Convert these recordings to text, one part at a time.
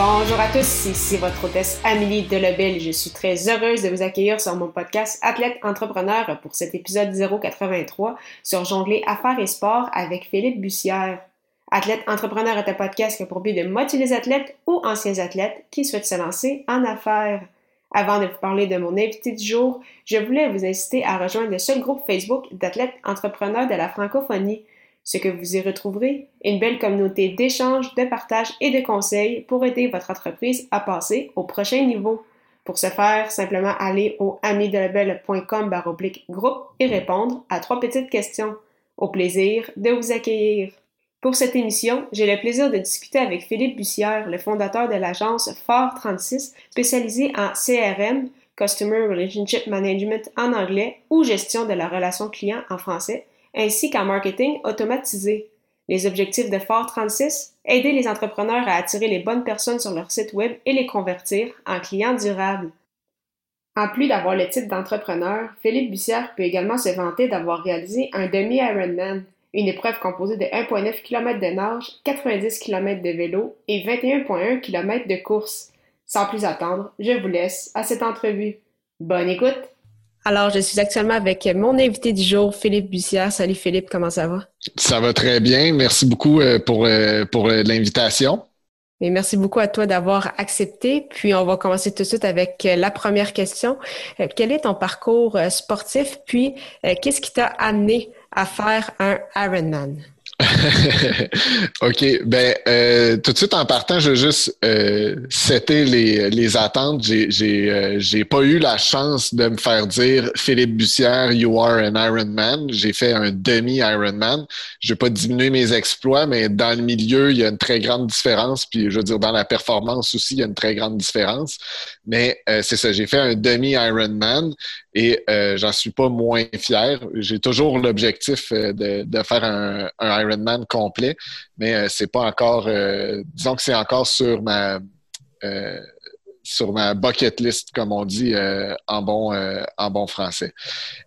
Bonjour à tous, ici votre hôtesse Amélie Delebel. Je suis très heureuse de vous accueillir sur mon podcast Athlète Entrepreneur pour cet épisode 083 sur jongler affaires et sport avec Philippe Bussière. Athlète Entrepreneur est un podcast qui a pour but de motiver les athlètes ou anciens athlètes qui souhaitent se lancer en affaires. Avant de vous parler de mon invité du jour, je voulais vous inciter à rejoindre le seul groupe Facebook d'athlètes entrepreneurs de la francophonie. Ce que vous y retrouverez, une belle communauté d'échanges, de partage et de conseils pour aider votre entreprise à passer au prochain niveau. Pour ce faire, simplement aller au amidelabel.com groupe et répondre à trois petites questions. Au plaisir de vous accueillir. Pour cette émission, j'ai le plaisir de discuter avec Philippe Bussière, le fondateur de l'agence Fort 36, spécialisée en CRM, Customer Relationship Management en anglais ou gestion de la relation client en français, ainsi qu'en marketing automatisé. Les objectifs de Fort 36 aider les entrepreneurs à attirer les bonnes personnes sur leur site web et les convertir en clients durables. En plus d'avoir le titre d'entrepreneur, Philippe Bussière peut également se vanter d'avoir réalisé un demi-Ironman, une épreuve composée de 1,9 km de nage, 90 km de vélo et 21,1 km de course. Sans plus attendre, je vous laisse à cette entrevue. Bonne écoute! Alors, je suis actuellement avec mon invité du jour, Philippe Bussière. Salut Philippe, comment ça va? Ça va très bien. Merci beaucoup euh, pour, euh, pour euh, l'invitation. Et merci beaucoup à toi d'avoir accepté. Puis, on va commencer tout de suite avec la première question. Quel est ton parcours sportif? Puis, qu'est-ce qui t'a amené à faire un Ironman? OK. Ben, euh, tout de suite en partant, je veux juste euh, les, les attentes. J'ai j'ai euh, j'ai pas eu la chance de me faire dire Philippe Bussière, you are an Ironman. J'ai fait un demi Ironman. Je vais pas diminuer mes exploits, mais dans le milieu, il y a une très grande différence. Puis je veux dire dans la performance aussi, il y a une très grande différence. Mais euh, c'est ça. J'ai fait un demi Ironman et euh, j'en suis pas moins fier. J'ai toujours l'objectif euh, de, de, faire un, un, Ironman complet, mais euh, c'est pas encore. Euh, disons que c'est encore sur ma sur ma bucket list, comme on dit en bon en bon français.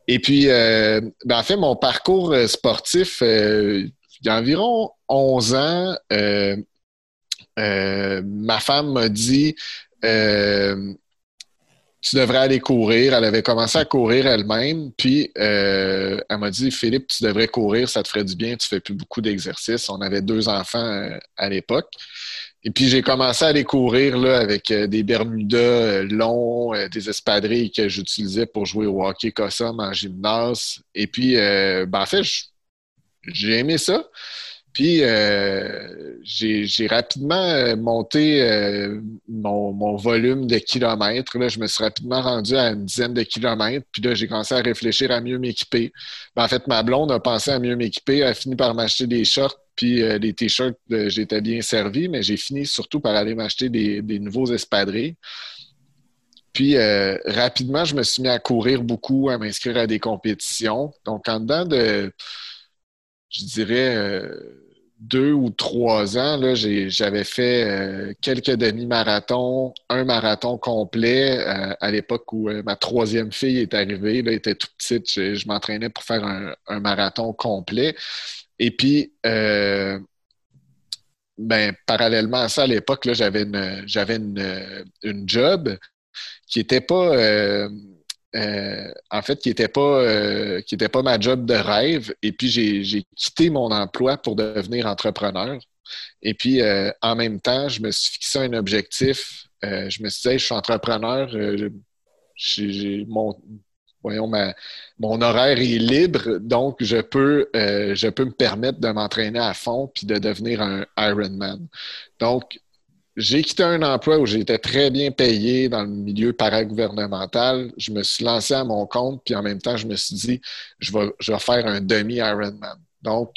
Et puis, ben, en fait, mon parcours sportif, il y a environ 11 ans, ma femme m'a dit tu devrais aller courir. Elle avait commencé à courir elle-même, puis euh, elle m'a dit Philippe, tu devrais courir, ça te ferait du bien, tu fais plus beaucoup d'exercices. On avait deux enfants euh, à l'époque. Et puis j'ai commencé à aller courir là, avec euh, des Bermudas longs, des espadrilles que j'utilisais pour jouer au hockey cossum en gymnase. Et puis, ben, en fait, j'ai aimé ça. Puis euh, j'ai rapidement euh, monté euh, mon, volume de kilomètres. Là, je me suis rapidement rendu à une dizaine de kilomètres. Puis là, j'ai commencé à réfléchir à mieux m'équiper. Ben, en fait, ma blonde a pensé à mieux m'équiper. A fini par m'acheter des shorts puis des t-shirts. J'étais bien servi, mais j'ai fini surtout par aller m'acheter des, des, nouveaux espadrilles. Puis rapidement, je me suis mis à courir beaucoup, à m'inscrire à des compétitions. Donc, en dedans de, je dirais deux ou trois ans, là, j'avais fait euh, quelques demi-marathons, un marathon complet euh, à l'époque où euh, ma troisième fille est arrivée. Là, elle était toute petite. Je, m'entraînais pour faire un, marathon complet. Et puis, ben, parallèlement à ça, à l'époque, j'avais une, j'avais une, une, job qui n'était pas euh, en fait, qui n'était pas, euh, pas ma job de rêve. Et puis, j'ai quitté mon emploi pour devenir entrepreneur. Et puis, euh, en même temps, je me suis fixé un objectif. je me suis dit, je suis entrepreneur. mon, voyons, mon horaire est libre, donc je peux, je peux me permettre de m'entraîner à fond puis de devenir un Ironman. Donc, j'ai quitté un emploi où j'étais très bien payé dans le milieu paragouvernemental. Je me suis lancé à mon compte, puis en même temps, je me suis dit, je vais, faire un demi-Ironman. Donc,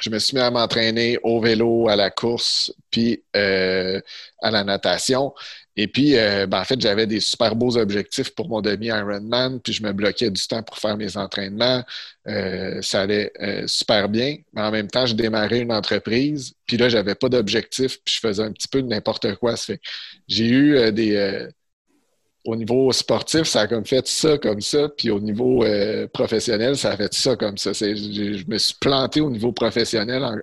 je me suis mis à m'entraîner au vélo, à la course, puis euh, à la natation. Et puis, euh, ben, en fait, j'avais des super beaux objectifs pour mon demi-Ironman, puis je me bloquais du temps pour faire mes entraînements. Euh, ça allait super bien. Mais en même temps, je démarrais une entreprise, puis là, j'avais pas d'objectif, puis je faisais un petit peu de n'importe quoi. J'ai eu des au niveau sportif, ça a comme fait ça comme ça, puis au niveau euh, professionnel, ça a fait ça comme ça. Je, me suis planté au niveau professionnel,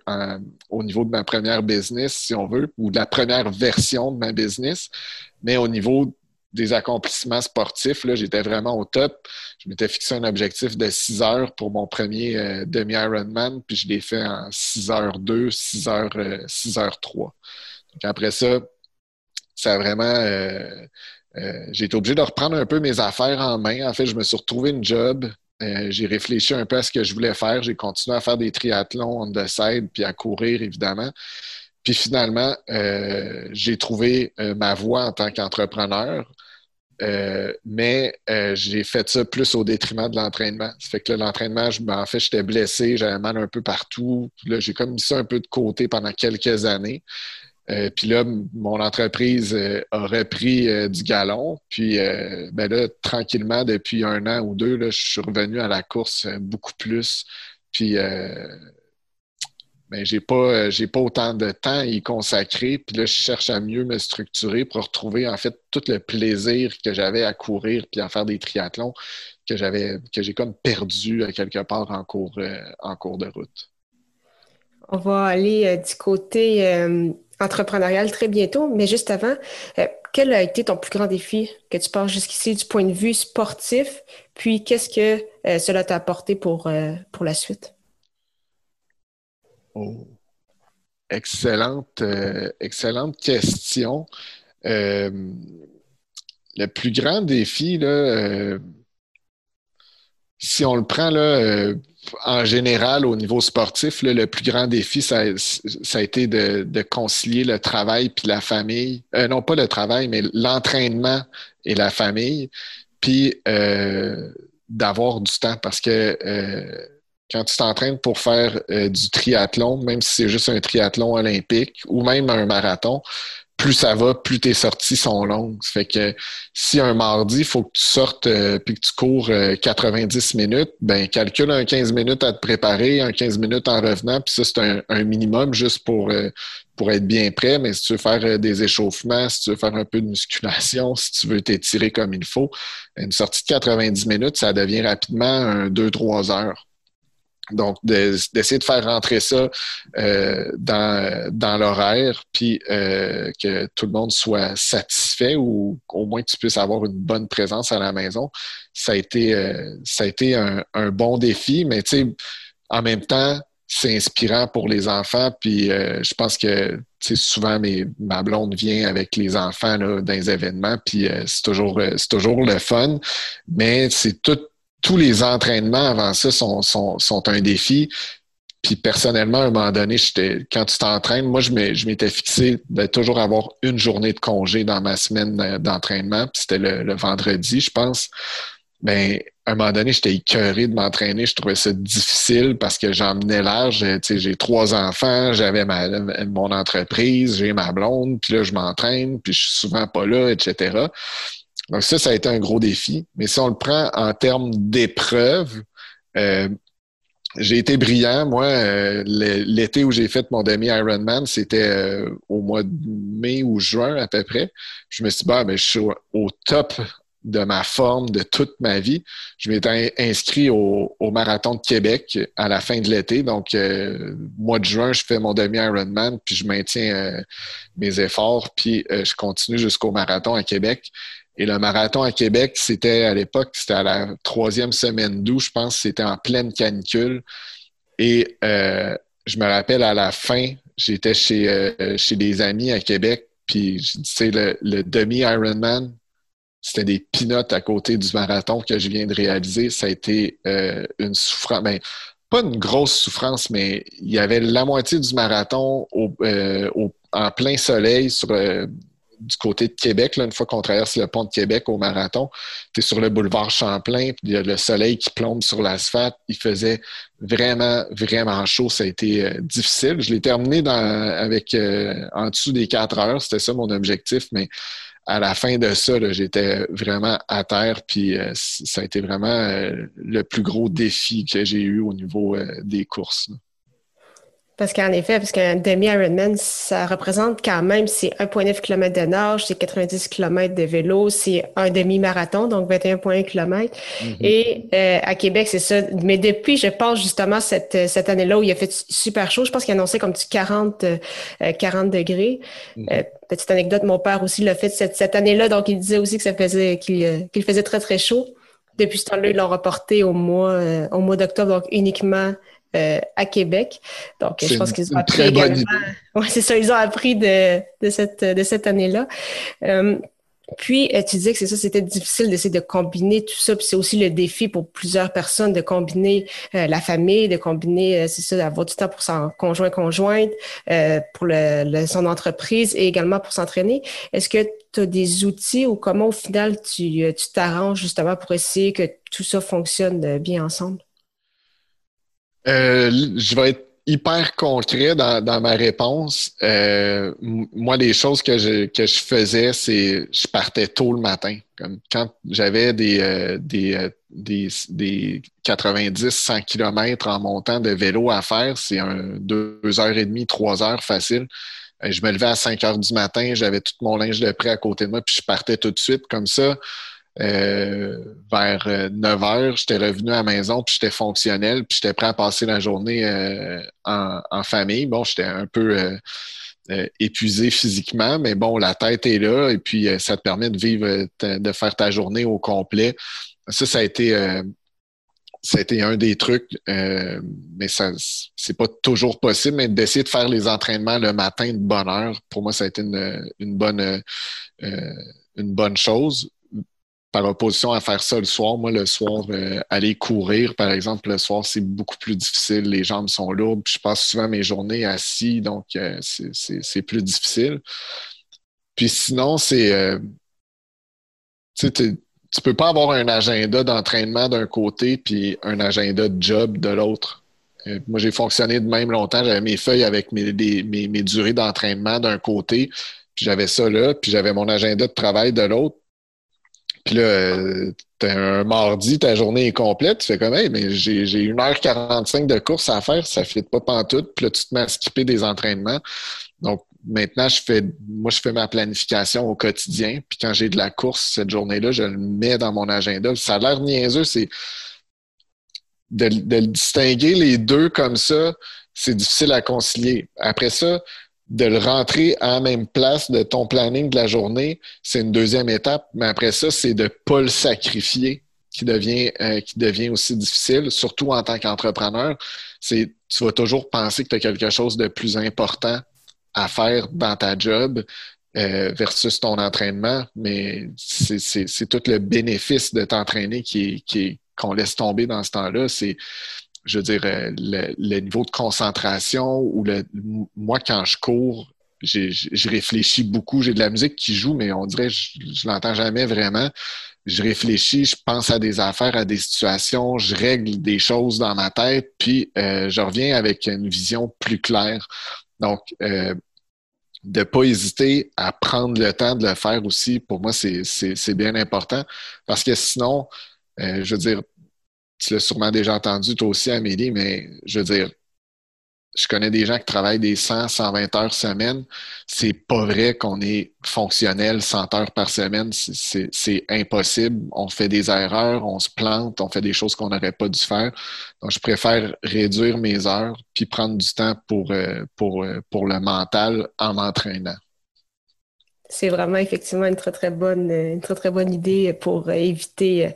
au niveau de ma première business, si on veut, ou de la première version de ma business, mais au niveau des accomplissements sportifs, là, j'étais vraiment au top. Je m'étais fixé un objectif de 6 heures pour mon premier euh, demi-Ironman, puis je l'ai fait en 6 h 2, 6 h 6 h 3. Donc après ça, ça a vraiment euh, euh, j'ai été obligé de reprendre un peu mes affaires en main. En fait, je me suis retrouvé une job. Euh, j'ai réfléchi un peu à ce que je voulais faire. J'ai continué à faire des triathlons on the side, puis à courir, évidemment. Puis finalement, euh, j'ai trouvé ma voie en tant qu'entrepreneur. mais j'ai fait ça plus au détriment de l'entraînement. Ça fait que l'entraînement, en fait, j'étais blessé, j'avais mal un peu partout. là, j'ai comme mis ça un peu de côté pendant quelques années. Euh, puis là, mon entreprise euh, a repris euh, du galon. Puis ben là, tranquillement, depuis un an ou deux, là, je suis revenu à la course beaucoup plus. Puis ben, j'ai pas j'ai pas autant de temps à y consacrer. Puis là, je cherche à mieux me structurer pour retrouver en fait tout le plaisir que j'avais à courir puis à faire des triathlons que j'avais que j'ai comme perdu quelque part en cours en cours de route. On va aller du côté entrepreneurial très bientôt. Mais juste avant, euh, quel a été ton plus grand défi que tu penses jusqu'ici du point de vue sportif? Puis qu'est-ce que euh, cela t'a apporté pour, euh, pour la suite? Oh. Excellente, excellente question. le plus grand défi, là, si on le prend là, en général, au niveau sportif, le plus grand défi, ça, a été de, concilier le travail puis la famille. Euh, non, pas le travail, mais l'entraînement et la famille. Puis euh, d'avoir du temps parce que euh, quand tu t'entraînes pour faire du triathlon, même si c'est juste un triathlon olympique ou même un marathon, plus ça va, plus tes sorties sont longues. Ça fait que si un mardi, il faut que tu sortes euh, puis que tu cours 90 euh, minutes, ben calcule un 15 minutes à te préparer, un 15 minutes en revenant, puis ça, c'est un, minimum juste pour, euh, pour être bien prêt. Mais si tu veux faire des échauffements, si tu veux faire un peu de musculation, si tu veux t'étirer comme il faut, une sortie de 90 minutes, ça devient rapidement un 2-3 heures. Donc, d'essayer de, faire rentrer ça euh, dans, l'horaire, puis euh, que tout le monde soit satisfait ou au moins que tu puisses avoir une bonne présence à la maison, ça a été, euh, un, bon défi, mais tu sais, en même temps, c'est inspirant pour les enfants, puis je pense que souvent ma blonde vient avec les enfants dans les événements, puis c'est toujours, c'est toujours le fun, mais c'est tout tous les entraînements avant ça sont, sont, sont un défi. Puis personnellement, à un moment donné, quand tu t'entraînes, moi, je m'étais fixé de toujours avoir une journée de congé dans ma semaine d'entraînement. Puis c'était le, vendredi, je pense. Mais à un moment donné, j'étais écœuré de m'entraîner. Je trouvais ça difficile parce que j'en menais l'âge. J'ai trois enfants, j'avais mon entreprise, j'ai ma blonde, puis là, je m'entraîne, puis je suis souvent pas là, etc. Donc ça, ça a été un gros défi. Mais si on le prend en termes d'épreuve, euh, j'ai été brillant. Moi, euh, l'été où j'ai fait mon demi-Ironman, c'était euh, au mois de mai ou juin à peu près. Je me suis dit, bah, ben, je suis au top de ma forme de toute ma vie. Je m'étais inscrit au, marathon de Québec à la fin de l'été. Donc, mois de juin, je fais mon demi-Ironman, puis je maintiens mes efforts, puis je continue jusqu'au marathon à Québec. Et le marathon à Québec, c'était à l'époque, c'était à la troisième semaine d'août, je pense, c'était en pleine canicule. Et euh, je me rappelle à la fin, j'étais chez, euh, chez des amis à Québec, puis tu sais, le, demi-Ironman, c'était des pinottes à côté du marathon que je viens de réaliser. Ça a été euh, une souffrance, ben, pas une grosse souffrance, mais il y avait la moitié du marathon en plein soleil sur du côté de Québec, une fois qu'on traverse le pont de Québec au marathon, tu es sur le boulevard Champlain, puis il y a le soleil qui plombe sur l'asphalte. Il faisait vraiment, vraiment chaud. Ça a été euh, difficile. Je l'ai terminé avec euh, en dessous des quatre heures. C'était ça mon objectif, mais à la fin de ça, j'étais vraiment à terre, puis euh, ça a été vraiment le plus gros défi que j'ai eu au niveau des courses. Parce qu'en effet, parce qu'un demi-Ironman, ça représente quand même, c'est 1,9 km de nage, c'est 90 km de vélo, c'est un demi-marathon, donc 21,1 km. Mm-hmm. Et euh, à Québec, c'est ça. Mais depuis, je pense justement cette, cette année-là où il a fait super chaud, je pense qu'il a annoncé comme du 40, 40 euh, degrés. Mm-hmm. Euh, petite anecdote, mon père aussi l'a fait cette, cette année-là, donc il disait aussi que ça faisait qu'il faisait très, très chaud. Depuis ce temps-là, ils l'ont reporté au mois, au mois d'octobre, donc uniquement euh, à Québec. Donc, je pense qu'ils ont appris également. Ouais, c'est ça, ils ont appris de, de cette, de cette année-là. Euh, puis, euh, tu disais que c'est ça, c'était difficile d'essayer de combiner tout ça. Puis c'est aussi le défi pour plusieurs personnes de combiner la famille, de combiner, c'est ça, d'avoir du temps pour son conjoint, conjointe, pour le, son entreprise et également pour s'entraîner. Est-ce que tu as des outils ou comment au final tu t'arranges justement pour essayer que tout ça fonctionne bien ensemble? Euh, je vais être hyper concret dans, ma réponse. Euh, moi, les choses que je, que je faisais, c'est je partais tôt le matin. Comme quand j'avais des, euh, des, des, des 90-100 km en montant de vélo à faire, c'est un deux heures et demie, trois heures facile. Je me levais à 5 heures du matin, j'avais tout mon linge de prêt à côté de moi, puis je partais tout de suite comme ça. Euh, vers 9 euh, heures, j'étais revenu à la maison, puis j'étais fonctionnel, puis j'étais prêt à passer la journée euh, en, famille. Bon, j'étais un peu épuisé physiquement, mais bon, la tête est là, et puis ça te permet de vivre, de faire ta journée au complet. Ça, ça a été un des trucs, mais ça c'est pas toujours possible, mais d'essayer de faire les entraînements le matin de bonne heure, pour moi, ça a été une bonne une bonne chose par opposition à faire ça le soir. Moi, le soir, euh, aller courir, par exemple, le soir, c'est beaucoup plus difficile. Les jambes sont lourdes. je passe souvent mes journées assis, donc euh, c'est plus difficile. Puis sinon, c'est. Euh, tu tu peux pas avoir un agenda d'entraînement d'un côté puis un agenda de job de l'autre. moi, j'ai fonctionné de même longtemps. J'avais mes feuilles avec mes, mes, mes durées d'entraînement d'un côté, puis j'avais ça là, puis j'avais mon agenda de travail de l'autre. Puis là, euh, t'as un mardi, ta journée est complète, tu fais comme, hey, mais j'ai 1h45 de course à faire, ça fit pas pantoute. Puis là, tu te mets à skipper des entraînements. Donc, maintenant, je fais, moi, je fais ma planification au quotidien. Puis quand j'ai de la course cette journée-là, je le mets dans mon agenda. Ça a l'air niaiseux, c'est de, de distinguer les deux comme ça, c'est difficile à concilier. Après ça, de le rentrer à la même place de ton planning de la journée, c'est une deuxième étape. Mais après ça, c'est de ne pas le sacrifier qui devient, euh, qui devient aussi difficile, surtout en tant qu'entrepreneur. C'est tu vas toujours penser que tu as quelque chose de plus important à faire dans ta job euh, versus ton entraînement, mais c'est tout le bénéfice de t'entraîner qui qui qu'on laisse tomber dans ce temps-là. C'est je veux dire, euh, le, niveau de concentration ou le, moi, quand je cours, je réfléchis beaucoup. J'ai de la musique qui joue, mais on dirait je, je l'entends jamais vraiment. Je réfléchis, je pense à des affaires, à des situations, je règle des choses dans ma tête, puis euh, je reviens avec une vision plus claire. Donc, euh, de pas hésiter à prendre le temps de le faire aussi, pour moi, c'est bien important. Parce que sinon, euh, je veux dire, tu l'as sûrement déjà entendu toi aussi, Amélie, mais je veux dire, je connais des gens qui travaillent des 100, 120 heures semaine. C'est pas vrai qu'on est fonctionnel 100 heures par semaine. C'est impossible. On fait des erreurs, on se plante, on fait des choses qu'on n'aurait pas dû faire. Donc, je préfère réduire mes heures puis prendre du temps pour, euh, pour, euh, pour le mental en m'entraînant. C'est vraiment effectivement une très, très bonne, une très, très bonne idée pour éviter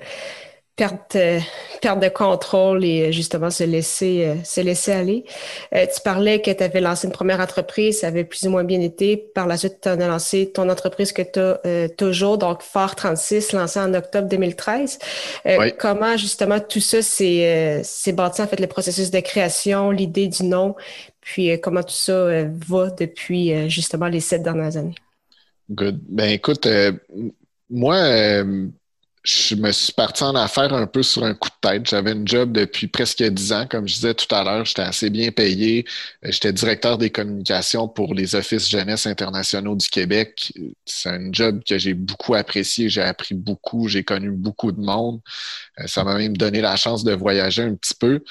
perte, euh, perte de contrôle et euh, justement se laisser, euh, se laisser aller. tu parlais que tu avais lancé une première entreprise, ça avait plus ou moins bien été. Par la suite, tu as lancé ton entreprise que tu as toujours, donc Phare 36, lancé en octobre 2013. Comment justement tout ça s'est bâti, en fait, le processus de création, l'idée du nom, puis comment tout ça va depuis justement les sept dernières années? Good. Ben écoute, moi, je me suis parti en affaires un peu sur un coup de tête. J'avais une job depuis presque dix ans, comme je disais tout à l'heure. J'étais assez bien payé. Euh, j'étais directeur des communications pour les offices jeunesse internationaux du Québec. C'est un job que j'ai beaucoup apprécié. J'ai appris beaucoup. J'ai connu beaucoup de monde. Ça m'a même donné la chance de voyager un petit peu.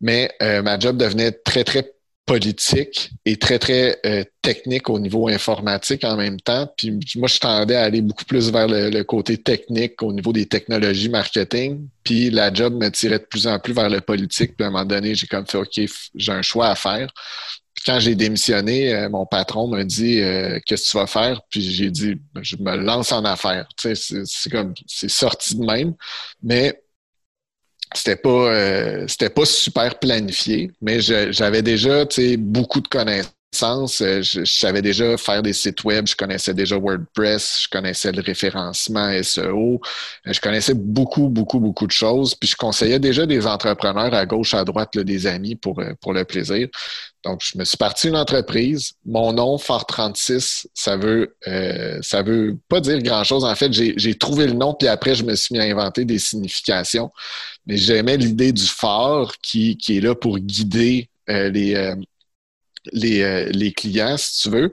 Mais ma job devenait très, très politique et très, très euh, technique au niveau informatique en même temps. Puis moi, je tendais à aller beaucoup plus vers le, côté technique au niveau des technologies marketing. Puis la job me tirait de plus en plus vers le politique. Puis à un moment donné, j'ai comme fait OK, j'ai un choix à faire. Puis quand j'ai démissionné, euh, mon patron m'a dit euh, Qu'est-ce que tu vas faire? Puis j'ai dit ben, Je me lance en affaires. Tu sais, c'est comme c'est sorti de même. Mais c'était pas euh, c'était pas super planifié, mais j'avais déjà beaucoup de connaissances. Euh, je, savais déjà faire des sites web, je connaissais déjà WordPress, je connaissais le référencement SEO, euh, je connaissais beaucoup, beaucoup, beaucoup de choses. Puis je conseillais déjà des entrepreneurs à gauche, à droite, des amis pour, pour le plaisir. Donc, je me suis parti une entreprise. Mon nom, Fort 36, ça veut euh, ça veut pas dire grand-chose. En fait, j'ai trouvé le nom, puis après, je me suis mis à inventer des significations. Mais j'aimais l'idée du phare qui, qui est là pour guider euh, les, euh, les, les clients, si tu veux.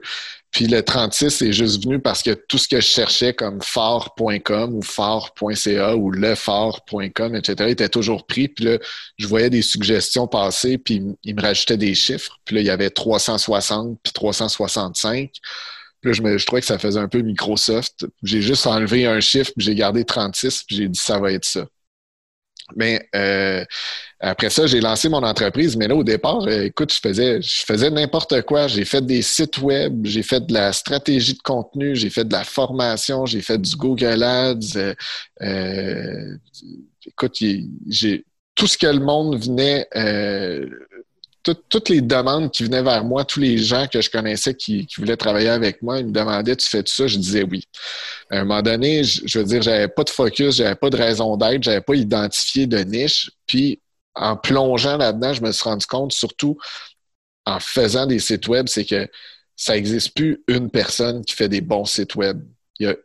Puis le 36 est juste venu parce que tout ce que je cherchais comme fort.com ou fort.ca ou lefort.com, etc., était toujours pris. Puis là, je voyais des suggestions passer, puis il me rajoutait des chiffres. Puis là, il y avait 360 puis 365. Puis là, je, me, je trouvais que ça faisait un peu Microsoft. J'ai juste enlevé un chiffre, puis j'ai gardé 36, puis j'ai dit ça va être ça. Mais euh, après ça, j'ai lancé mon entreprise. Mais là, au départ, euh, écoute, je faisais, je faisais n'importe quoi. J'ai fait des sites web, j'ai fait de la stratégie de contenu, j'ai fait de la formation, j'ai fait du Google Ads. Euh, euh écoute, j'ai tout ce que le monde venait toutes les demandes qui venaient vers moi, tous les gens que je connaissais qui, voulaient travailler avec moi, ils me demandaient Tu fais tout ça? Je disais oui. À un moment donné, je, veux dire, j'avais pas de focus, j'avais pas de raison d'être, j'avais pas identifié de niche. Puis, en plongeant là-dedans, je me suis rendu compte, surtout en faisant des sites web, c'est que ça n'existe plus une personne qui fait des bons sites web. Il y a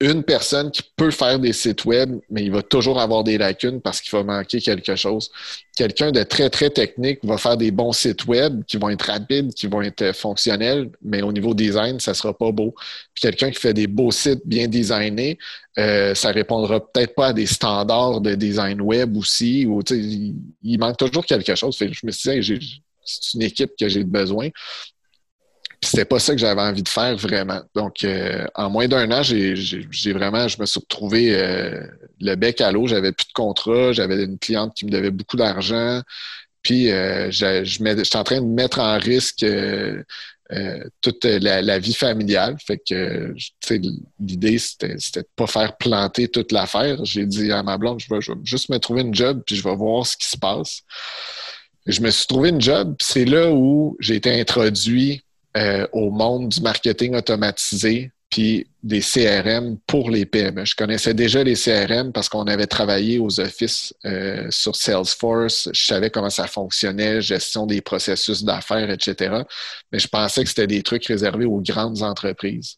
une personne qui peut faire des sites web, mais il va toujours avoir des lacunes parce qu'il va manquer quelque chose. Quelqu'un de très, très technique va faire des bons sites web qui vont être rapides, qui vont être fonctionnels, mais au niveau design, ça sera pas beau. Puis quelqu'un qui fait des beaux sites bien designés, euh, ça répondra peut-être pas à des standards de design web aussi. Ou, il, il manque toujours quelque chose. je me suis dit, c'est une équipe que j'ai besoin c'était pas ça que j'avais envie de faire vraiment. Donc, euh, en moins d'un an, j'ai vraiment, je me suis retrouvé euh, le bec à l'eau. J'avais plus de contrat, j'avais une cliente qui me devait beaucoup d'argent. Puis, euh, je, j'étais en train de mettre en risque toute la, vie familiale. Fait que, l'idée, c'était, c'était de pas faire planter toute l'affaire. J'ai dit à ma blonde, je vais, je vais, juste me trouver une job, puis je vais voir ce qui se passe. Je me suis trouvé une job, puis c'est là où j'ai été introduit euh, au monde du marketing automatisé puis des CRM pour les PME. Je connaissais déjà les CRM parce qu'on avait travaillé aux offices euh, sur Salesforce. Je savais comment ça fonctionnait, gestion des processus d'affaires, etc. Mais je pensais que c'était des trucs réservés aux grandes entreprises.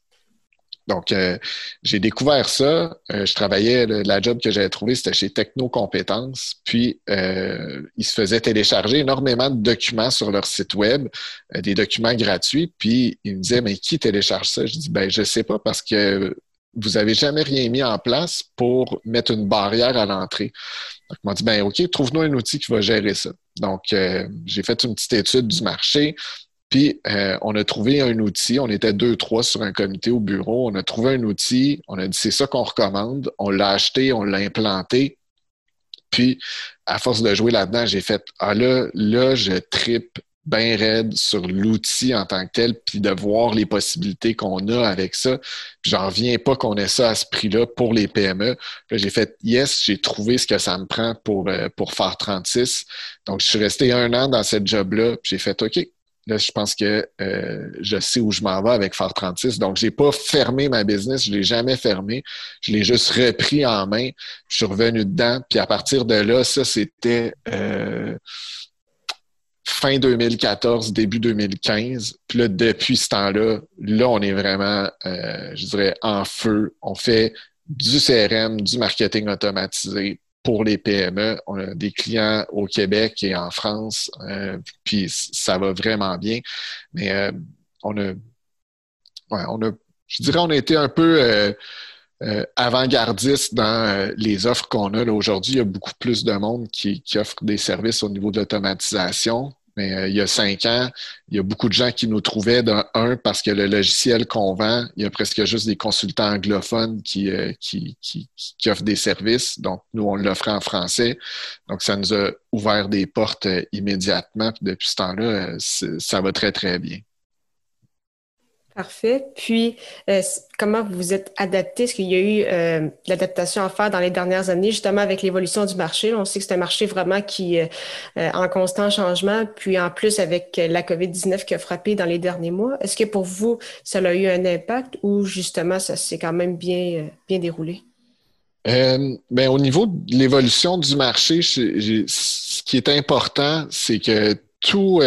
Donc, euh, j'ai découvert ça. Euh, je travaillais, la job que j'avais trouvé, c'était chez Techno Compétences. Puis, euh, ils se faisaient télécharger énormément de documents sur leur site web, des documents gratuits. Puis, ils me disaient, mais qui télécharge ça? Je dis, ben, je sais pas parce que vous avez jamais rien mis en place pour mettre une barrière à l'entrée. Donc, ils m'ont dit, ben, OK, trouve-nous un outil qui va gérer ça. Donc, j'ai fait une petite étude du marché. Puis, euh, on a trouvé un outil. On était deux, trois sur un comité au bureau. On a trouvé un outil. On a dit, c'est ça qu'on recommande. On l'a acheté, on l'a implanté. Puis, à force de jouer là-dedans, j'ai fait, ah là, là, je tripe bien raide sur l'outil en tant que tel, puis de voir les possibilités qu'on a avec ça. J'en reviens pas qu'on ait ça à ce prix-là pour les PME. j'ai fait yes, j'ai trouvé ce que ça me prend pour, euh, pour faire 36. Donc, je suis resté un an dans cette job-là, puis j'ai fait OK, Là, je pense que euh, je sais où je m'en vais avec Fort 36. Donc, j'ai pas fermé ma business, je l'ai jamais fermé. Je l'ai juste repris en main. Je suis revenu dedans. Puis à partir de là, ça, c'était euh, fin 2014, début 2015. Puis là, depuis ce temps-là, là, on est vraiment, je dirais, en feu. On fait du CRM, du marketing automatisé pour les PME. On a des clients au Québec et en France, puis ça va vraiment bien. Mais on a, on a, je dirais, on a été un peu euh, avant-gardiste dans euh, les offres qu'on a. Aujourd'hui, il y a beaucoup plus de monde qui, qui offre des services au niveau de l'automatisation. Mais euh, il y a cinq ans, il y a beaucoup de gens qui nous trouvaient d'un un parce que le logiciel qu'on vend, il y a presque juste des consultants anglophones qui, qui, qui, qui, offrent des services. Donc, nous, on l'offrait en français. Donc, ça nous a ouvert des portes immédiatement. Puis depuis ce temps-là, ça va très, très bien. Parfait. Puis, euh, comment vous vous êtes adapté? Est-ce qu'il y a eu euh, l'adaptation à faire dans les dernières années, justement avec l'évolution du marché? On sait que c'est un marché vraiment qui est euh, en constant changement, puis en plus avec la COVID-19 qui a frappé dans les derniers mois. Est-ce que pour vous, ça a eu un impact ou justement ça s'est quand même bien, bien déroulé? Ben, au niveau de l'évolution du marché, ce qui est important, c'est que tout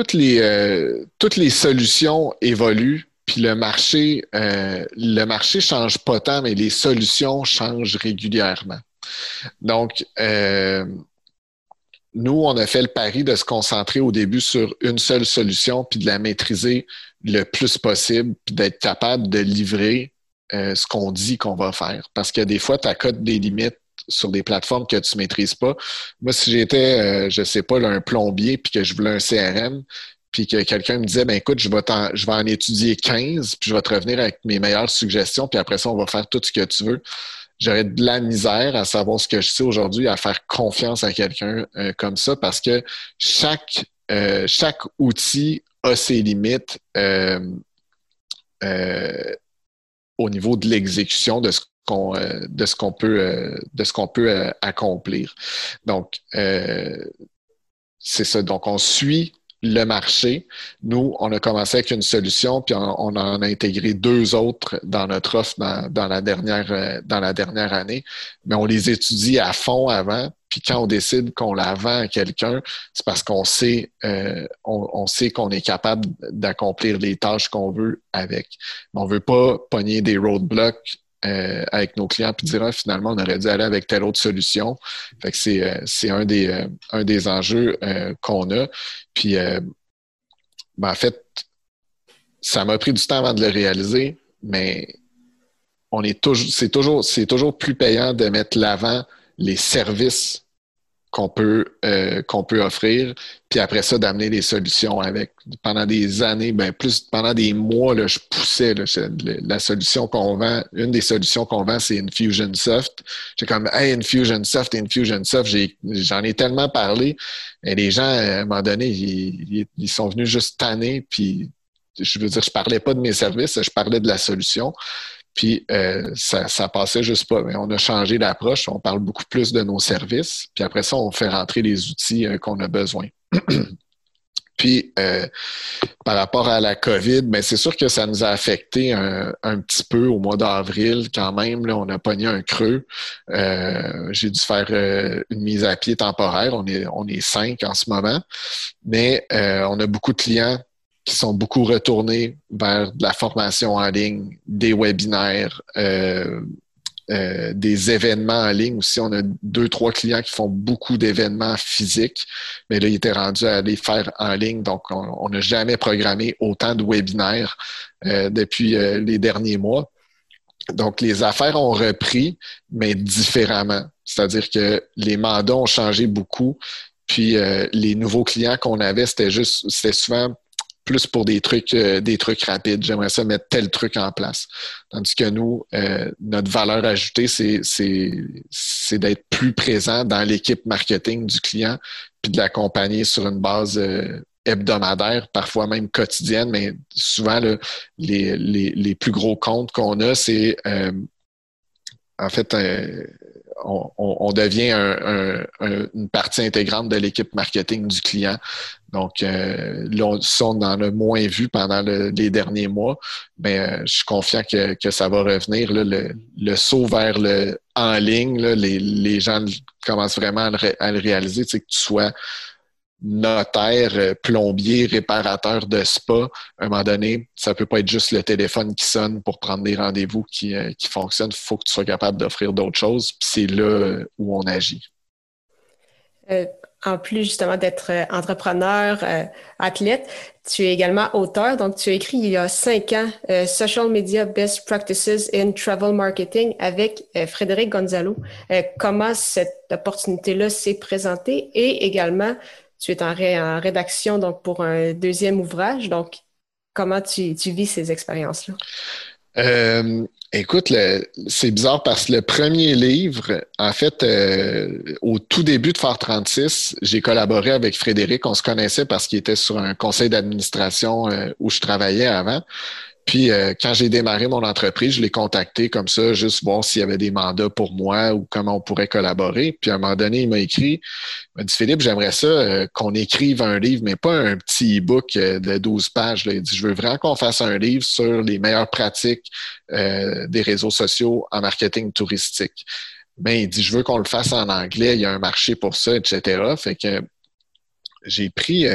toutes les, euh, toutes les solutions évoluent, puis le marché, euh, le marché change pas tant, mais les solutions changent régulièrement. Donc, euh, nous, on a fait le pari de se concentrer au début sur une seule solution, puis de la maîtriser le plus possible, puis d'être capable de livrer ce qu'on dit qu'on va faire. Parce que des fois, tu accotes des limites sur des plateformes que tu ne maîtrises pas. Moi, si j'étais, euh, je ne sais pas, un plombier, puis que je voulais un CRM, puis que quelqu'un me disait, ben écoute, je vais, en, étudier 15, puis je vais te revenir avec mes meilleures suggestions, puis après ça, on va faire tout ce que tu veux. J'aurais de la misère à savoir ce que je sais aujourd'hui, à faire confiance à quelqu'un euh, comme ça, parce que chaque, euh, outil a ses limites au niveau de l'exécution de ce euh, de ce qu'on peut, euh, de ce qu'on peut euh, accomplir. Donc, c'est ça. Donc, on suit le marché. Nous, on a commencé avec une solution, puis on, en a intégré deux autres dans notre offre dans, la, dernière, dans la dernière année. Mais on les étudie à fond avant. Puis quand on décide qu'on la vend à quelqu'un, c'est parce qu'on sait, on, sait qu'on est capable d'accomplir les tâches qu'on veut avec. On ne veut pas pogner des roadblocks euh, avec nos clients puis dire ah, finalement on aurait dû aller avec telle autre solution. Fait que c'est, euh, un, des, euh, un des enjeux qu'on a. Puis ben, en fait, ça m'a pris du temps avant de le réaliser, mais on est toujours, c'est toujours, c'est toujours plus payant de mettre l'avant les services qu'on peut, euh, qu'on peut offrir, puis après ça, d'amener des solutions avec. Pendant des années, ben plus pendant des mois, là, je poussais la solution qu'on vend. Une des solutions qu'on vend, c'est Infusionsoft. J'ai comme Hey, Infusionsoft, Infusionsoft, j'en ai, tellement parlé. Et les gens, à un moment donné, ils, ils sont venus juste tanner, puis je veux dire, je parlais pas de mes services, je parlais de la solution. Puis euh, ça, ça passait juste pas. Mais on a changé d'approche, on parle beaucoup plus de nos services. Puis après ça, on fait rentrer les outils euh, qu'on a besoin. Puis, euh, par rapport à la COVID, mais c'est sûr que ça nous a affecté un, petit peu au mois d'avril quand même. Là, on a pogné un creux. J'ai dû faire une mise à pied temporaire. On est, on est cinq en ce moment. Mais on a beaucoup de clients qui sont beaucoup retournés vers de la formation en ligne, des webinaires, euh, euh, des événements en ligne aussi. On a deux, trois clients qui font beaucoup d'événements physiques, mais là, ils étaient rendus à les faire en ligne. Donc, on n'a jamais programmé autant de webinaires euh, depuis les derniers mois. Donc, les affaires ont repris, mais différemment. C'est-à-dire que les mandats ont changé beaucoup. Puis les nouveaux clients qu'on avait, c'était juste, c'était souvent plus pour des trucs, euh, des trucs rapides. J'aimerais ça mettre tel truc en place. Tandis que nous, euh, notre valeur ajoutée, c'est d'être plus présent dans l'équipe marketing du client, puis de l'accompagner sur une base euh, hebdomadaire, parfois même quotidienne, mais souvent les, plus gros comptes qu'on a, c'est en fait on, devient une partie intégrante de l'équipe marketing du client. Donc, euh, ça, on en a moins vu pendant les derniers mois, mais euh, je suis confiant que, ça va revenir. le, saut vers le en ligne, les, gens commencent vraiment à le, à le réaliser, que tu sois notaire, euh, plombier, réparateur de spa, à un moment donné, ça peut pas être juste le téléphone qui sonne pour prendre des rendez-vous qui, euh, qui fonctionnent. Il faut que tu sois capable d'offrir d'autres choses. C'est là euh, où on agit. en plus justement d'être entrepreneur, athlète, tu es également auteur. Donc, tu as écrit il y a cinq ans Social Media Best Practices in Travel Marketing avec Frédéric Gonzalo. comment cette opportunité-là s'est présentée et également tu es en, rédaction donc pour un deuxième ouvrage. Donc, comment tu, vis ces expériences-là? Euh, écoute, c'est bizarre parce que le premier livre, en fait, euh, au tout début de Fort 36, j'ai collaboré avec Frédéric. On se connaissait parce qu'il était sur un conseil d'administration euh, où je travaillais avant. Puis euh, quand j'ai démarré mon entreprise, je l'ai contacté comme ça, juste voir s'il y avait des mandats pour moi ou comment on pourrait collaborer. Puis à un moment donné, il m'a écrit, il m'a dit Philippe, j'aimerais ça euh, qu'on écrive un livre, mais pas un petit e-book euh, de 12 pages. Il dit Je veux vraiment qu'on fasse un livre sur les meilleures pratiques des réseaux sociaux en marketing touristique. Mais il dit Je veux qu'on le fasse en anglais, il y a un marché pour ça, etc. Fait que j'ai pris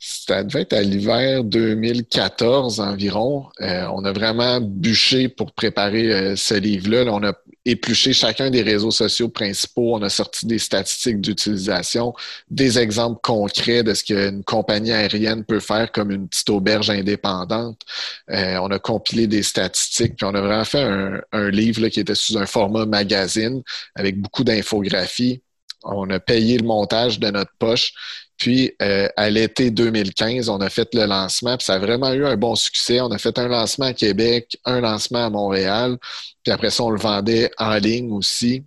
ça devait être à l'hiver 2014 environ. Euh, on a vraiment bûché pour préparer euh, ce livre-là. on a épluché chacun des réseaux sociaux principaux. On a sorti des statistiques d'utilisation, des exemples concrets de ce qu'une compagnie aérienne peut faire comme une petite auberge indépendante. Euh, on a compilé des statistiques, puis on a vraiment fait un, livre qui était sous un format magazine avec beaucoup d'infographies. On a payé le montage de notre poche puis, euh, à l'été 2015, on a fait le lancement, puis ça a vraiment eu un bon succès. On a fait un lancement à Québec, un lancement à Montréal, puis après ça, on le vendait en ligne aussi.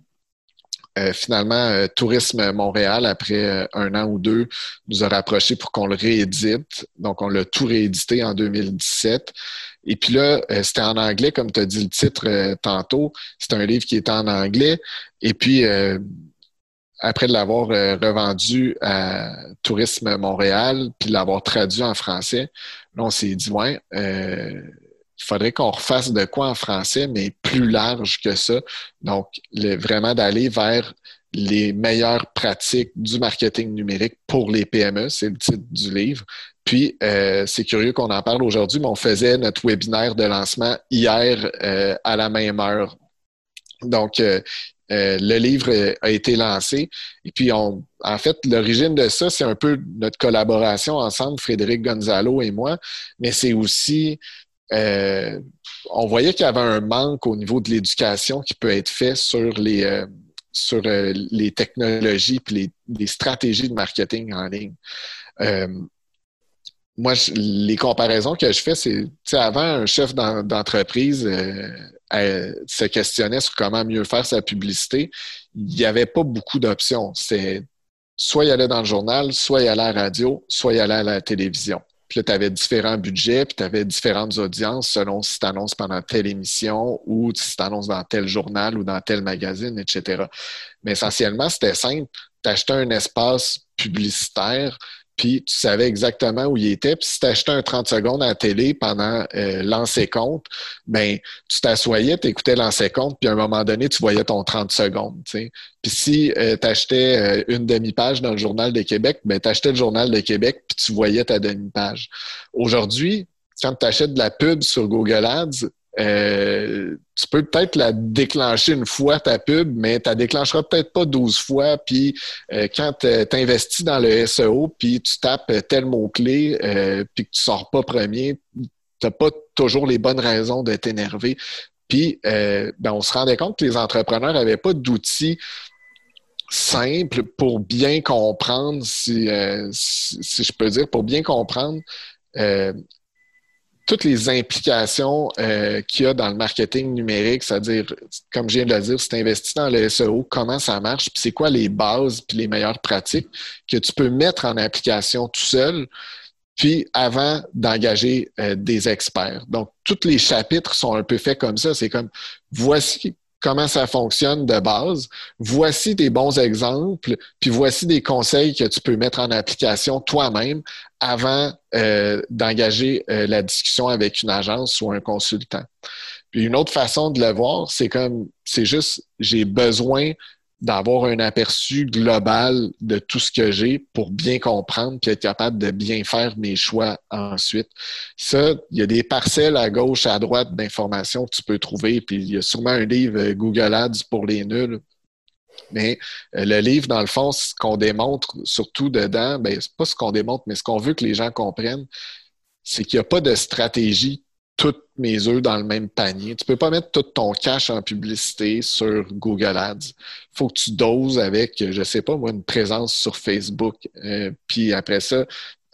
Euh, finalement, euh, Tourisme Montréal, après un an ou deux, nous a rapprochés pour qu'on le réédite. Donc, on l'a tout réédité en 2017. Et puis là, c'était en anglais, comme tu as dit le titre tantôt. C'est un livre qui est en anglais. Et puis, après l'avoir euh, revendu à Tourisme Montréal, puis l'avoir traduit en français, là, on s'est dit, ouais, euh, il faudrait qu'on refasse de quoi en français, mais plus large que ça. Donc, vraiment d'aller vers les meilleures pratiques du marketing numérique pour les PME, c'est le titre du livre. Puis, euh, c'est curieux qu'on en parle aujourd'hui, mais on faisait notre webinaire de lancement hier à la même heure. Donc, euh, le livre a été lancé. Et puis, on, en fait, l'origine de ça, c'est un peu notre collaboration ensemble, Frédéric Gonzalo et moi, mais c'est aussi, euh, on voyait qu'il y avait un manque au niveau de l'éducation qui peut être fait sur les, euh, sur les technologies et les, stratégies de marketing en ligne moi, les comparaisons que je fais, c'est, avant, un chef d'entreprise euh, se questionnait sur comment mieux faire sa publicité. Il n'y avait pas beaucoup d'options. C'est soit il allait dans le journal, soit il allait à la radio, soit il allait à la télévision. Puis là, tu avais différents budgets, puis tu avais différentes audiences selon si tu annonces pendant telle émission ou si tu annonces dans tel journal ou dans tel magazine, etc. Mais essentiellement, c'était simple. Tu achetais un espace publicitaire puis tu savais exactement où il était. Puis si tu achetais un 30 secondes à la télé pendant euh, lancer compte, ben tu t'assoyais, tu écoutais lancer compte, puis à un moment donné, tu voyais ton 30 secondes. Puis si euh, tu achetais euh, une demi-page dans le Journal de Québec, ben tu achetais le Journal de Québec, puis tu voyais ta demi-page. Aujourd'hui, quand tu achètes de la pub sur Google Ads, euh, tu peux peut-être la déclencher une fois ta pub, mais tu la déclencheras peut-être pas 12 fois. Puis euh, quand tu investis dans le SEO, puis tu tapes tel mot-clé, euh, puis que tu sors pas premier, tu pas toujours les bonnes raisons de t'énerver. Puis ben, on se rendait compte que les entrepreneurs n'avaient pas d'outils simples pour bien comprendre, si, si, je peux dire, pour bien comprendre toutes les implications euh, qu'il y a dans le marketing numérique, c'est-à-dire, comme je viens de le dire, si tu investis dans le SEO, comment ça marche, puis c'est quoi les bases, puis les meilleures pratiques que tu peux mettre en application tout seul, puis avant d'engager euh, des experts. Donc, tous les chapitres sont un peu faits comme ça. C'est comme, voici comment ça fonctionne de base. Voici des bons exemples, puis voici des conseils que tu peux mettre en application toi-même avant euh, d'engager euh, la discussion avec une agence ou un consultant. Puis une autre façon de le voir, c'est comme, c'est juste, j'ai besoin d'avoir un aperçu global de tout ce que j'ai pour bien comprendre puis être capable de bien faire mes choix ensuite. Ça, il y a des parcelles à gauche, à droite d'informations que tu peux trouver, puis il y a sûrement un livre euh, Google Ads pour les nuls. Mais euh, le livre, dans le fond, ce qu'on démontre surtout dedans, ben, c'est pas ce qu'on démontre, mais ce qu'on veut que les gens comprennent, c'est qu'il n'y a pas de stratégie toutes mes œufs dans le même panier. Tu peux pas mettre tout ton cash en publicité sur Google Ads. Il faut que tu doses avec, je sais pas moi, une présence sur Facebook. Euh, puis après ça,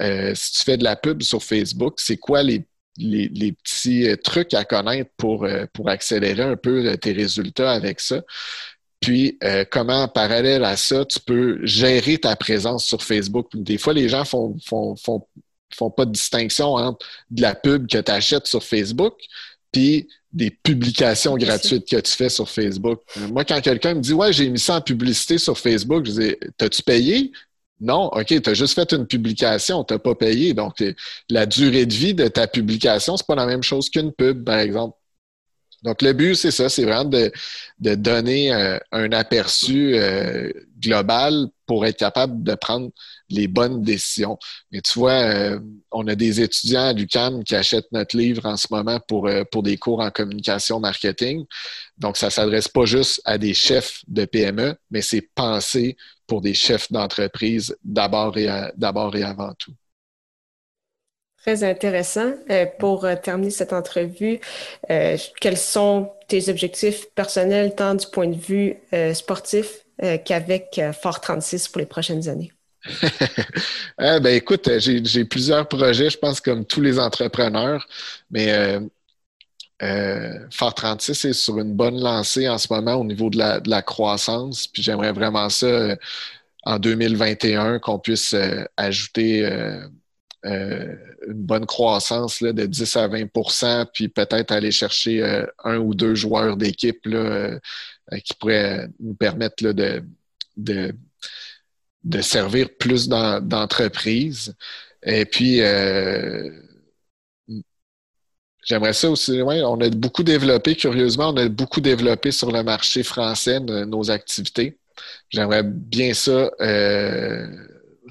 euh, si tu fais de la pub sur Facebook, c'est quoi les, les, petits euh, trucs à connaître pour, pour accélérer un peu tes résultats avec ça? Puis, comment, en parallèle à ça, tu peux gérer ta présence sur Facebook. Des fois, les gens font, font font pas de distinction entre de la pub que tu achètes sur Facebook puis des publications gratuites que tu fais sur Facebook. Moi, quand quelqu'un me dit Ouais, j'ai mis ça en publicité sur Facebook, je dis T'as-tu payé? Non, OK, tu as juste fait une publication, tu n'as pas payé. Donc, la durée de vie de ta publication, c'est pas la même chose qu'une pub, par exemple. Donc, le but, c'est ça, c'est vraiment de, donner euh, un aperçu euh, global pour être capable de prendre les bonnes décisions. Mais tu vois, euh, on a des étudiants à l'UQAM qui achètent notre livre en ce moment pour, pour des cours en communication marketing. Donc, ça ne s'adresse pas juste à des chefs de PME, mais c'est pensé pour des chefs d'entreprise d'abord et, et avant tout. Très intéressant. Euh, pour euh, terminer cette entrevue, euh, quels sont tes objectifs personnels, tant du point de vue sportif qu'avec Fort 36 pour les prochaines années? ben, écoute, j'ai plusieurs projets, je pense, comme tous les entrepreneurs, mais Fort 36 est sur une bonne lancée en ce moment au niveau de la, croissance. Puis j'aimerais vraiment ça en 2021 qu'on puisse ajouter euh, une bonne croissance de 10 à 20% puis peut-être aller chercher euh, un ou deux joueurs d'équipe euh, qui pourraient nous permettre de, de, servir plus d'entreprises. Et puis, J'aimerais ça aussi. Ouais, on a beaucoup développé, curieusement, on a beaucoup développé sur le marché français nos activités. J'aimerais bien ça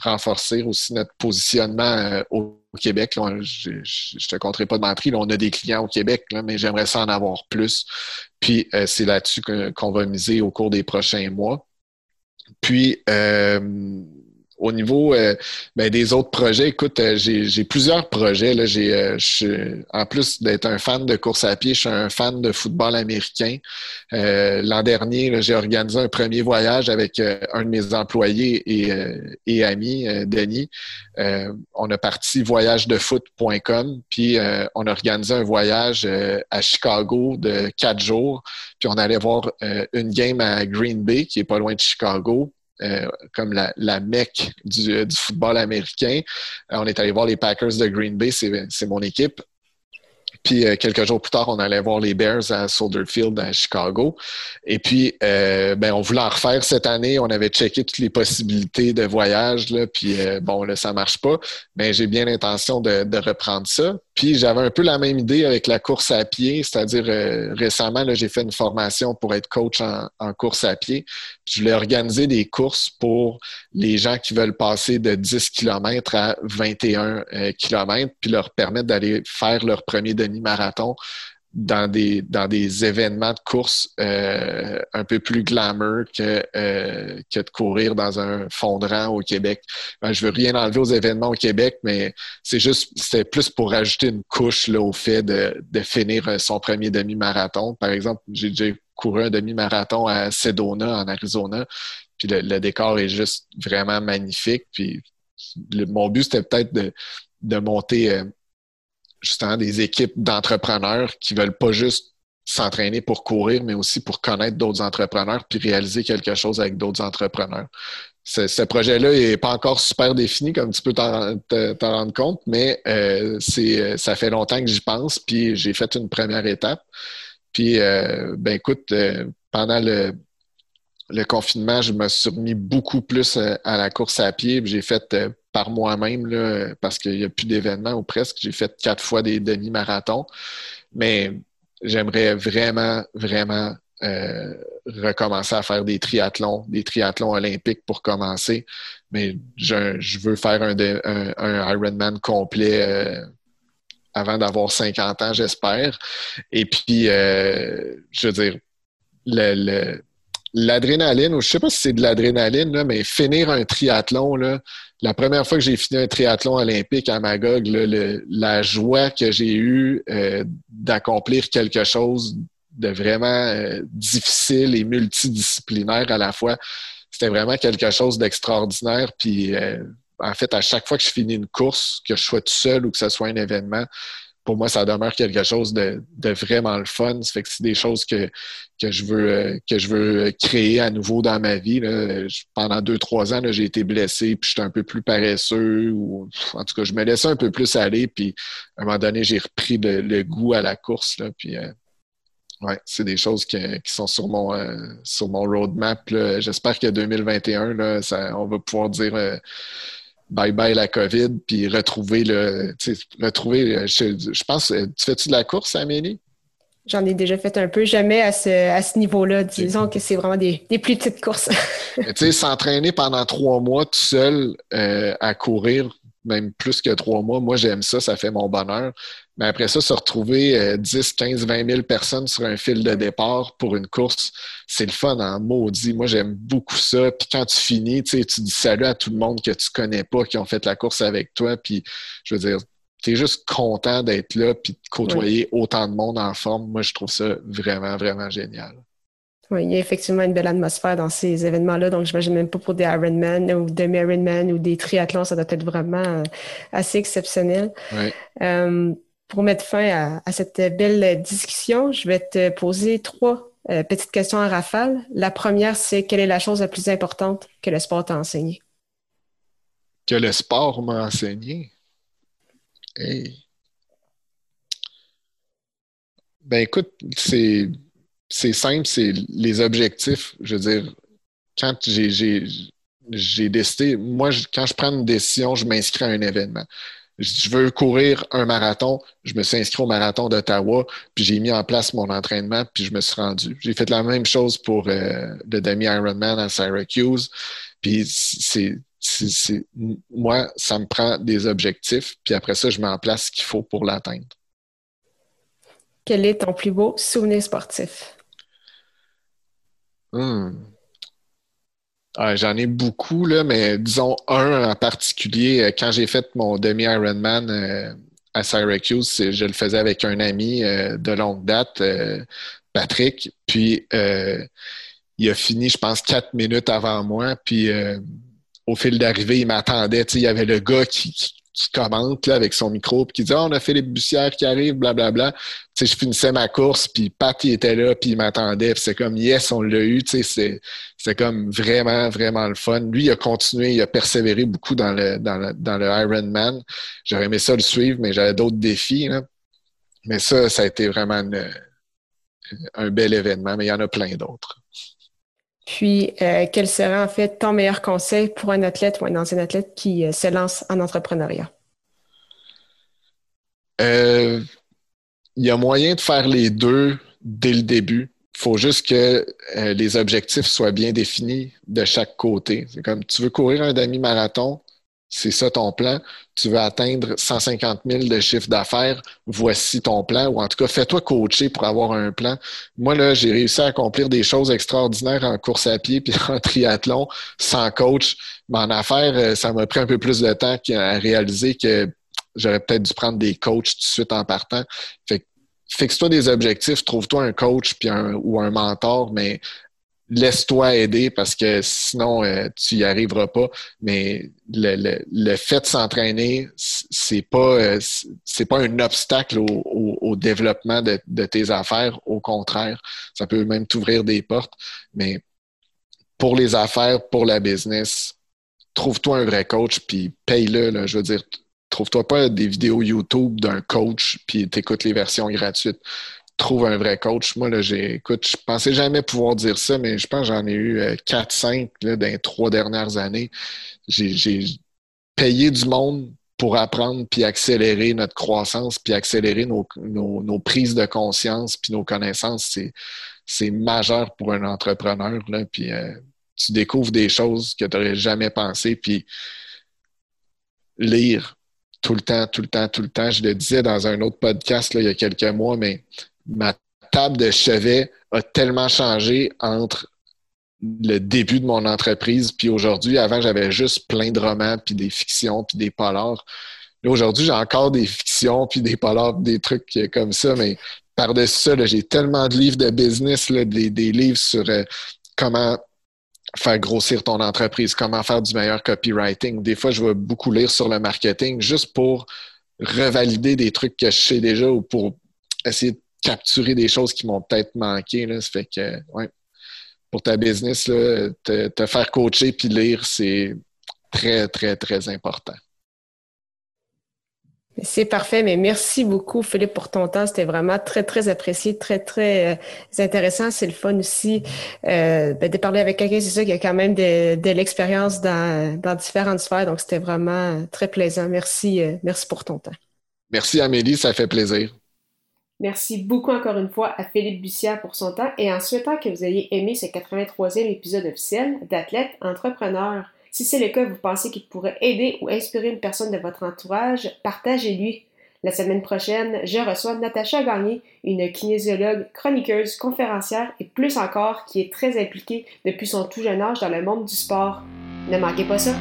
renforcer aussi notre positionnement euh, au Québec. je ne te compterai pas de mentir, on a des clients au Québec, mais j'aimerais ça en avoir plus. Puis euh, c'est là-dessus qu'on va miser au cours des prochains mois. Puis euh, au niveau euh, ben, des autres projets, écoute, euh, j'ai plusieurs projets. Là. Euh, en plus d'être un fan de course à pied, je suis un fan de football américain. L'an dernier, j'ai organisé un premier voyage avec un de mes employés et, et amis, Denis. on a parti voyagedefoot.com, puis on a organisé un voyage à Chicago de quatre jours. Puis on allait voir une game à Green Bay, qui est pas loin de Chicago. Euh, comme la, la mecque du, du, football américain. Euh, on est allé voir les Packers de Green Bay, c'est mon équipe. Puis euh, quelques jours plus tard, on allait voir les Bears à Soldier Field à Chicago. Et puis, euh, ben, on voulait en refaire cette année. On avait checké toutes les possibilités de voyage. Là, puis euh, bon, là, ça marche pas. Mais j'ai bien l'intention de, de, reprendre ça. Puis j'avais un peu la même idée avec la course à pied, c'est-à-dire récemment, j'ai fait une formation pour être coach en, en, course à pied. Je voulais organiser des courses pour les gens qui veulent passer de 10 km à 21 km, puis leur permettre d'aller faire leur premier demi-marathon dans des, dans des événements de course euh, un peu plus glamour que, euh, que de courir dans un fondrant au Québec. Ben, je veux rien enlever aux événements au Québec, mais c'est juste, c'était plus pour rajouter une couche là, au fait de, de finir euh, son premier demi-marathon. Par exemple, j'ai déjà couru un demi-marathon à Sedona, en Arizona, puis le, décor est juste vraiment magnifique. Puis mon but, c'était peut-être de, de monter justement des équipes d'entrepreneurs qui veulent pas juste s'entraîner pour courir, mais aussi pour connaître d'autres entrepreneurs puis réaliser quelque chose avec d'autres entrepreneurs. Ce, projet-là n'est pas encore super défini, comme tu peux t'en rendre compte, mais euh, c'est ça fait longtemps que j'y pense, puis j'ai fait une première étape. Puis, euh, ben écoute, euh, pendant le, confinement, je me suis remis beaucoup plus euh, à la course à pied. J'ai fait euh, par moi-même, parce qu'il n'y a plus d'événements ou presque. J'ai fait quatre fois des demi-marathons. Mais j'aimerais vraiment, vraiment euh, recommencer à faire des triathlons, des triathlons olympiques pour commencer. Mais je, veux faire un, un, Ironman complet avant d'avoir 50 ans, j'espère. Et puis, je veux dire, le l'adrénaline, ou je sais pas si c'est de l'adrénaline, mais finir un triathlon, là, la première fois que j'ai fini un triathlon olympique à Magog, la joie que j'ai eue euh, d'accomplir quelque chose de vraiment euh, difficile et multidisciplinaire à la fois, c'était vraiment quelque chose d'extraordinaire. Puis, euh, en fait, à chaque fois que je finis une course, que je sois tout seul ou que ce soit un événement, pour moi, ça demeure quelque chose de, vraiment le fun. Ça fait que c'est des choses que, que, je veux, euh, que je veux créer à nouveau dans ma vie. Pendant deux, trois ans, j'ai été blessé, puis j'étais un peu plus paresseux. Ou, en tout cas, je me laissais un peu plus aller, puis à un moment donné, j'ai repris le, goût à la course. Puis, euh, ouais, c'est des choses qui, sont sur mon, euh, sur mon roadmap. J'espère que 2021, là, ça, on va pouvoir dire bye bye la COVID, puis retrouver le. Retrouver, je, je pense, tu fais-tu de la course, Amélie? J'en ai déjà fait un peu, jamais à ce, à ce niveau-là. Disons que c'est vraiment des, des, plus petites courses. tu sais, s'entraîner pendant trois mois tout seul euh, à courir, même plus que trois mois, moi j'aime ça, ça fait mon bonheur. Mais après ça, se retrouver 10, 15, 20 000 personnes sur un fil de départ pour une course, c'est le fun en maudit. Moi, j'aime beaucoup ça. Puis quand tu finis, tu dis salut à tout le monde que tu connais pas, qui ont fait la course avec toi. Puis, je veux dire, tu es juste content d'être là puis de côtoyer autant de monde en forme. Moi, je trouve ça vraiment, vraiment génial. Oui, il y a effectivement une belle atmosphère dans ces événements-là. Donc, je n'imagine même pas pour des Ironman ou demi-Ironman ou des triathlons, ça doit être vraiment euh, assez exceptionnel. Oui. Euh, pour mettre fin à, cette belle discussion, je vais te poser trois euh, petites questions en rafale. La première, c'est quelle est la chose la plus importante que le sport t'a enseigné? Que le sport m'a enseigné? Ben écoute, c'est, c'est simple, c'est les objectifs. Je veux dire, quand j'ai, j'ai décidé, moi, quand je prends une décision, je m'inscris à un événement je veux courir un marathon, je me suis inscrit au marathon d'Ottawa, puis j'ai mis en place mon entraînement, puis je me suis rendu. J'ai fait la même chose pour euh, le demi-Ironman à Syracuse, puis c'est, moi, ça me prend des objectifs, puis après ça, je mets en place ce qu'il faut pour l'atteindre. Quel est ton plus beau souvenir sportif? Hmm. Ah, j'en ai beaucoup, là, mais disons un en particulier. Euh, quand j'ai fait mon demi-Ironman euh, à Syracuse, je le faisais avec un ami euh, de longue date, Patrick. Puis il a fini, je pense, quatre minutes avant moi. Puis au fil d'arrivée, il m'attendait. Il y avait le gars qui commente là, avec son micro, puis qui dit oh, on a Philippe Bussière qui arrive, blablabla. Tu sais, je finissais ma course, puis Pat, il était là, puis il m'attendait, puis c'est comme yes, on l'a eu. Tu sais, c'est comme vraiment, vraiment le fun. Lui, il a continué, il a persévéré beaucoup dans le, dans le, dans le Ironman. J'aurais aimé ça le suivre, mais j'avais d'autres défis. Mais ça, ça a été vraiment un bel événement, mais il y en a plein d'autres. Puis, euh, quel serait en fait ton meilleur conseil pour un athlète ou un ancien athlète qui euh, se lance en entrepreneuriat? Euh, il y a moyen de faire les deux dès le début. Il faut juste que les objectifs soient bien définis de chaque côté. C'est comme tu veux courir un demi-marathon, c'est ça ton plan. Tu veux atteindre 150 000 de chiffre d'affaires, voici ton plan. Ou en tout cas, fais-toi coacher pour avoir un plan. Moi, là, j'ai réussi à accomplir des choses extraordinaires en course à pied puis en triathlon sans coach. Mais en affaires, euh, ça m'a pris un peu plus de temps à réaliser que j'aurais peut-être dû prendre des coachs tout de suite en partant. Fait fixe-toi des objectifs, trouve-toi un coach puis ou un mentor, mais laisse-toi aider parce que sinon euh, tu y arriveras pas. Mais le, le, fait de s'entraîner, c'est pas euh, c'est pas un obstacle au, au, développement de, de, tes affaires. Au contraire, ça peut même t'ouvrir des portes. Mais pour les affaires, pour la business, trouve-toi un vrai coach puis paye-le. Je veux dire, trouve-toi pas des vidéos YouTube d'un coach puis t'écoutes les versions gratuites trouve un vrai coach. Moi, là, écoute, je pensais jamais pouvoir dire ça, mais je pense que j'en ai eu 4-5 euh, dans les trois dernières années. J'ai payé du monde pour apprendre puis accélérer notre croissance puis accélérer nos, nos, prises de conscience puis nos connaissances. C'est, majeur pour un entrepreneur. Là, puis euh, tu découvres des choses que tu n'aurais jamais pensé. Puis lire tout le temps, tout le temps, tout le temps. Je le disais dans un autre podcast il y a quelques mois, mais ma table de chevet a tellement changé entre le début de mon entreprise puis aujourd'hui. Avant, j'avais juste plein de romans, puis des fictions, puis des polars. Aujourd'hui, j'ai encore des fictions, puis des polars, des trucs comme ça, mais par-dessus ça, j'ai tellement de livres de business, des, livres sur euh, comment faire grossir ton entreprise, comment faire du meilleur copywriting. Des fois, je vais beaucoup lire sur le marketing juste pour revalider des trucs que je sais déjà ou pour essayer de capturer des choses qui m'ont peut-être manqué. Là. Ça fait que, ouais, pour ta business, te, faire coacher puis lire, c'est très, très, très important. C'est parfait, mais merci beaucoup, Philippe, pour ton temps. C'était vraiment très, très apprécié, très, très euh, intéressant. C'est le fun aussi euh, ben, de parler avec quelqu'un, c'est ça, qui a quand même de, l'expérience dans, dans, différentes sphères. Donc, c'était vraiment très plaisant. Merci, euh, merci pour ton temps. Merci, Amélie, ça fait plaisir. Merci beaucoup encore une fois à Philippe Bussière pour son temps et en souhaitant que vous ayez aimé ce 83e épisode officiel d'Athlète Entrepreneur. Si c'est le cas, vous pensez qu'il pourrait aider ou inspirer une personne de votre entourage, partagez-lui. La semaine prochaine, je reçois Natacha Gagné, une kinésiologue, chroniqueuse, conférencière et plus encore qui est très impliquée depuis son tout jeune âge dans le monde du sport. Ne manquez pas ça!